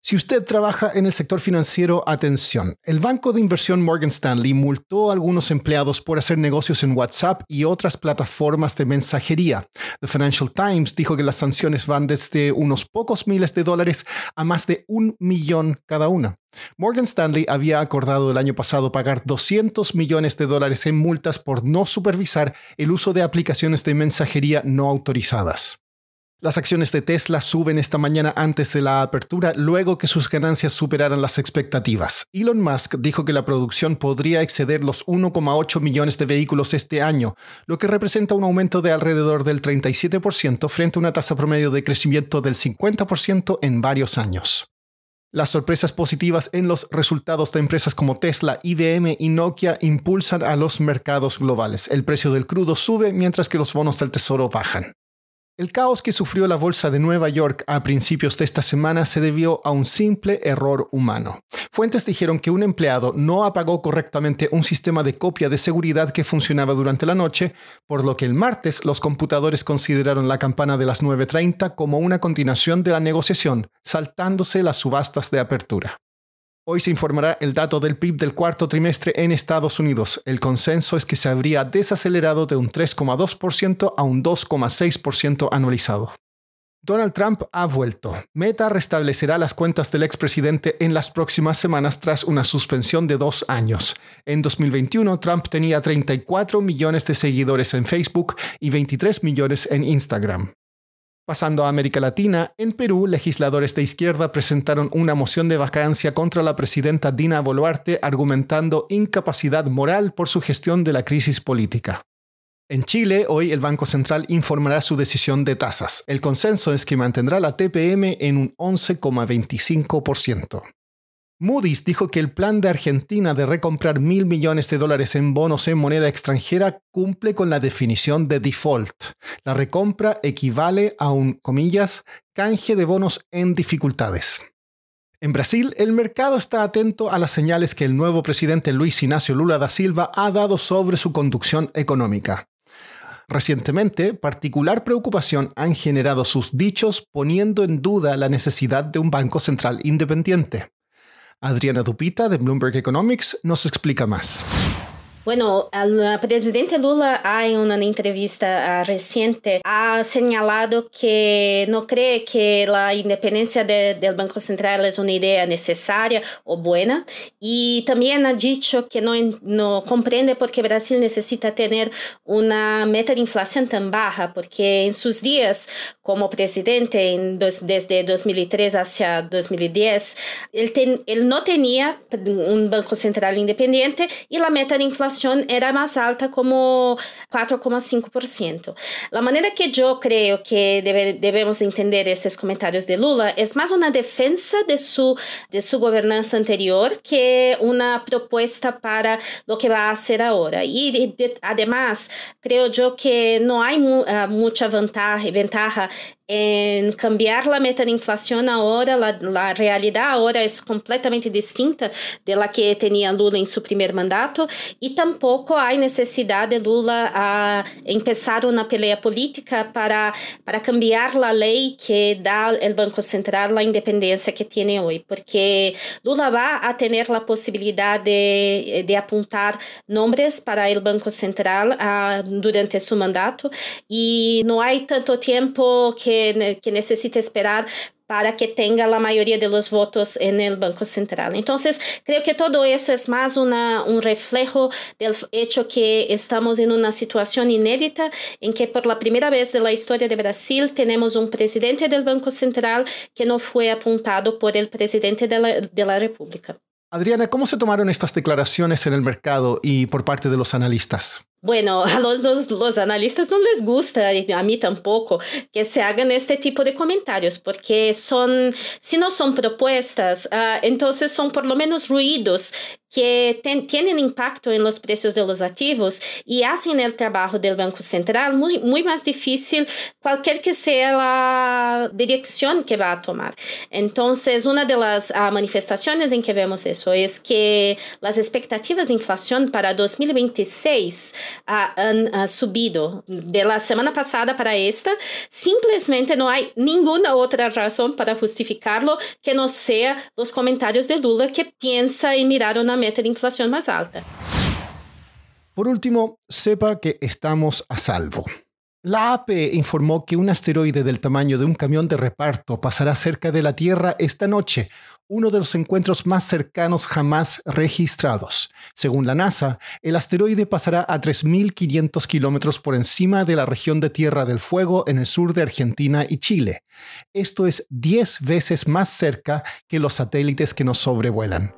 Si usted trabaja en el sector financiero, atención. El banco de inversión Morgan Stanley multó a algunos empleados por hacer negocios en WhatsApp y otras plataformas de mensajería. The Financial Times dijo que las sanciones van desde unos pocos miles de dólares a más de un millón cada una. Morgan Stanley había acordado el año pasado pagar 200 millones de dólares en multas por no supervisar el uso de aplicaciones de mensajería no autorizadas. Las acciones de Tesla suben esta mañana antes de la apertura, luego que sus ganancias superaran las expectativas. Elon Musk dijo que la producción podría exceder los 1,8 millones de vehículos este año, lo que representa un aumento de alrededor del 37% frente a una tasa promedio de crecimiento del 50% en varios años. Las sorpresas positivas en los resultados de empresas como Tesla, IBM y Nokia impulsan a los mercados globales. El precio del crudo sube mientras que los bonos del tesoro bajan. El caos que sufrió la Bolsa de Nueva York a principios de esta semana se debió a un simple error humano. Fuentes dijeron que un empleado no apagó correctamente un sistema de copia de seguridad que funcionaba durante la noche, por lo que el martes los computadores consideraron la campana de las 9.30 como una continuación de la negociación, saltándose las subastas de apertura. Hoy se informará el dato del PIB del cuarto trimestre en Estados Unidos. El consenso es que se habría desacelerado de un 3,2% a un 2,6% anualizado. Donald Trump ha vuelto. Meta restablecerá las cuentas del expresidente en las próximas semanas tras una suspensión de dos años. En 2021, Trump tenía 34 millones de seguidores en Facebook y 23 millones en Instagram. Pasando a América Latina, en Perú, legisladores de izquierda presentaron una moción de vacancia contra la presidenta Dina Boluarte argumentando incapacidad moral por su gestión de la crisis política. En Chile, hoy el Banco Central informará su decisión de tasas. El consenso es que mantendrá la TPM en un 11,25%. Moody's dijo que el plan de Argentina de recomprar mil millones de dólares en bonos en moneda extranjera cumple con la definición de default. La recompra equivale a un, comillas, canje de bonos en dificultades. En Brasil, el mercado está atento a las señales que el nuevo presidente Luis Ignacio Lula da Silva ha dado sobre su conducción económica. Recientemente, particular preocupación han generado sus dichos poniendo en duda la necesidad de un banco central independiente. Adriana Dupita de Bloomberg Economics nos explica más. Bueno, el presidente Lula en una entrevista reciente. Ha señalado que no cree que la independencia de, del Banco Central es una idea necesaria o buena. Y también ha dicho que no, no comprende por qué Brasil necesita tener una meta de inflación tan baja, porque en sus días como presidente en dos, desde 2003 hacia 2010, él, ten, él no tenía un Banco Central independiente y la meta de inflación era más alta como 4,5%. La manera que yo creo que debe, debemos entender estos comentarios de Lula es más una defensa de su, de su gobernanza anterior que una propuesta para lo que va a hacer ahora. Y de, de, además, creo yo que no hay mu, uh, mucha ventaja, ventaja en cambiar la meta de inflación ahora, la, la, realidad ahora es completamente distinta de que tenía Lula en su primer mandato y tampoco hay necesidad de Lula a empezar una pelea política para, para cambiar la ley que da el Banco Central la independencia que tiene hoy, porque Lula va a posibilidad de, de nombres para el Banco Central uh, durante su mandato y no hay tanto tiempo que que, necesita esperar para que tenga la mayoría de los votos en el Banco Central. Entonces, creo que todo eso es más una, un reflejo del hecho que estamos en una situación inédita en que por la primera vez en la historia de Brasil tenemos un presidente del Banco Central que no fue apuntado por el presidente de la, de la República. Adriana, ¿cómo se tomaron estas declaraciones en el mercado y por parte de los analistas? Bueno, a los, los, los, analistas no les gusta, a mí tampoco, que se hagan este tipo de comentarios, porque son, si no son propuestas, uh, entonces son por lo menos ruidos que tienen impacto en los precios de los activos y hacen el trabajo del Banco Central muy, muy más difícil cualquier que sea la dirección que va a tomar. Entonces, una de las uh, manifestaciones en que vemos eso es que las expectativas de inflación para 2026 uh, han subido de la semana pasada para esta. Simplesmente no hay ninguna otra razón para justificarlo que no sea los comentarios de Lula que piensa en mirar una meta de inflación más alta. Por último, sepa que estamos a salvo. La APE informó que un asteroide del tamaño de un camión de reparto pasará cerca de la Tierra esta noche, uno de los encuentros más cercanos jamás registrados. Según la NASA, el asteroide pasará a 3.500 kilómetros por encima de la región de Tierra del Fuego en el sur de Argentina y Chile. Esto es 10 veces más cerca que los satélites que nos sobrevuelan.